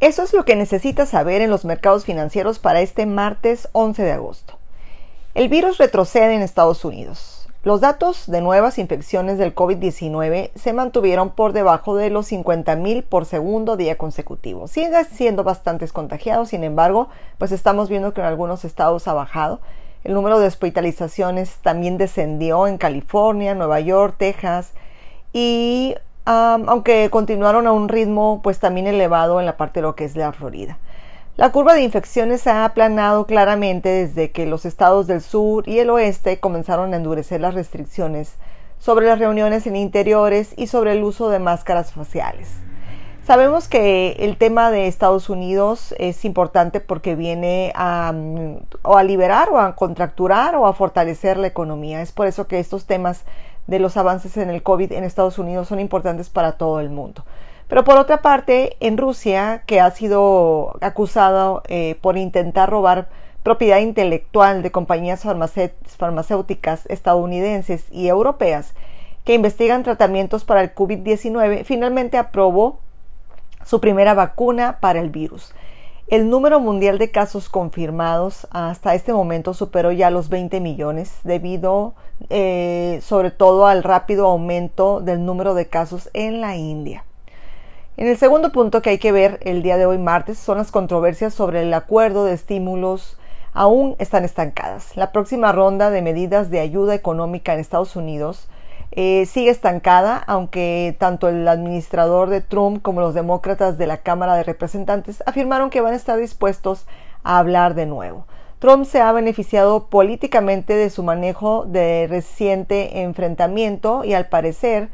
Eso es lo que necesitas saber en los mercados financieros para este martes 11 de agosto. El virus retrocede en Estados Unidos. Los datos de nuevas infecciones del COVID-19 se mantuvieron por debajo de los 50.000 por segundo día consecutivo. Sigue siendo bastantes contagiados, sin embargo, pues estamos viendo que en algunos estados ha bajado. El número de hospitalizaciones también descendió en California, Nueva York, Texas y aunque continuaron a un ritmo pues también elevado en la parte de lo que es la Florida. La curva de infecciones ha aplanado claramente desde que los estados del sur y el oeste comenzaron a endurecer las restricciones sobre las reuniones en interiores y sobre el uso de máscaras faciales. Sabemos que el tema de Estados Unidos es importante porque viene a, a liberar o a contracturar o a fortalecer la economía. Es por eso que estos temas de los avances en el COVID en Estados Unidos son importantes para todo el mundo. Pero por otra parte, en Rusia, que ha sido acusado eh, por intentar robar propiedad intelectual de compañías farmacéuticas estadounidenses y europeas que investigan tratamientos para el COVID-19, finalmente aprobó su primera vacuna para el virus. El número mundial de casos confirmados hasta este momento superó ya los 20 millones debido eh, sobre todo al rápido aumento del número de casos en la India. En el segundo punto que hay que ver el día de hoy martes son las controversias sobre el acuerdo de estímulos aún están estancadas. La próxima ronda de medidas de ayuda económica en Estados Unidos eh, sigue estancada, aunque tanto el administrador de Trump como los demócratas de la Cámara de Representantes afirmaron que van a estar dispuestos a hablar de nuevo. Trump se ha beneficiado políticamente de su manejo de reciente enfrentamiento y al parecer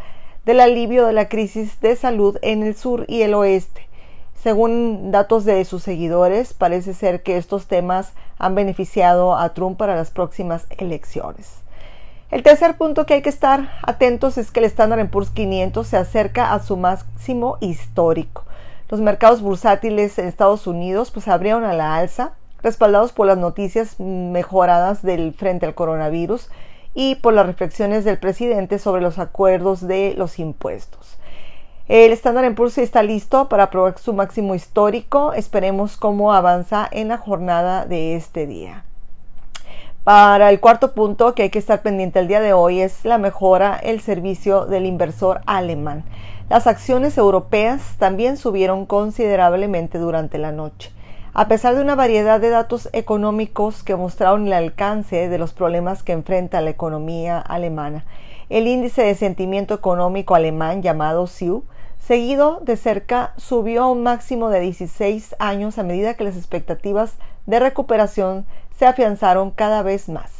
del alivio de la crisis de salud en el sur y el oeste. Según datos de sus seguidores, parece ser que estos temas han beneficiado a Trump para las próximas elecciones. El tercer punto que hay que estar atentos es que el Standard Poor's 500 se acerca a su máximo histórico. Los mercados bursátiles en Estados Unidos pues abrieron a la alza, respaldados por las noticias mejoradas del frente al coronavirus y por las reflexiones del presidente sobre los acuerdos de los impuestos. El Standard Poor's está listo para probar su máximo histórico. Esperemos cómo avanza en la jornada de este día. Para el cuarto punto que hay que estar pendiente el día de hoy es la mejora el servicio del inversor alemán. Las acciones europeas también subieron considerablemente durante la noche. A pesar de una variedad de datos económicos que mostraron el alcance de los problemas que enfrenta la economía alemana, el índice de sentimiento económico alemán llamado SIU, seguido de cerca, subió a un máximo de 16 años a medida que las expectativas de recuperación se afianzaron cada vez más.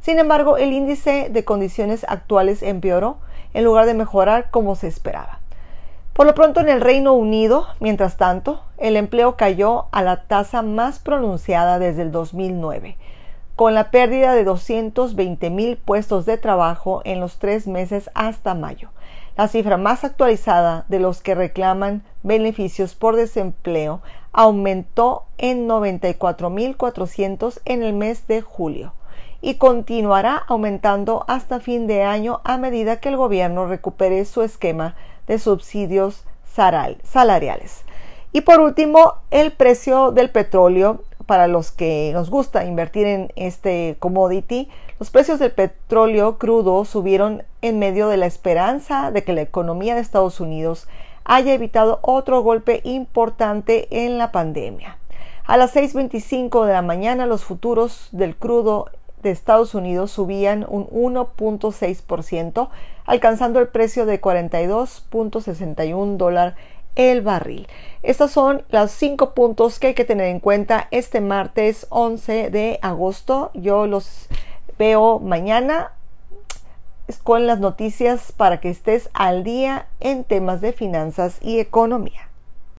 Sin embargo, el índice de condiciones actuales empeoró en lugar de mejorar como se esperaba. Por lo pronto en el Reino Unido, mientras tanto, el empleo cayó a la tasa más pronunciada desde el 2009, con la pérdida de 220 mil puestos de trabajo en los tres meses hasta mayo, la cifra más actualizada de los que reclaman beneficios por desempleo aumentó en 94.400 en el mes de julio y continuará aumentando hasta fin de año a medida que el gobierno recupere su esquema de subsidios salariales. Y por último, el precio del petróleo. Para los que nos gusta invertir en este commodity, los precios del petróleo crudo subieron en medio de la esperanza de que la economía de Estados Unidos haya evitado otro golpe importante en la pandemia. A las 6.25 de la mañana los futuros del crudo de Estados Unidos subían un 1.6%, alcanzando el precio de 42.61 dólares el barril. Estos son los cinco puntos que hay que tener en cuenta este martes 11 de agosto. Yo los veo mañana con las noticias para que estés al día en temas de finanzas y economía.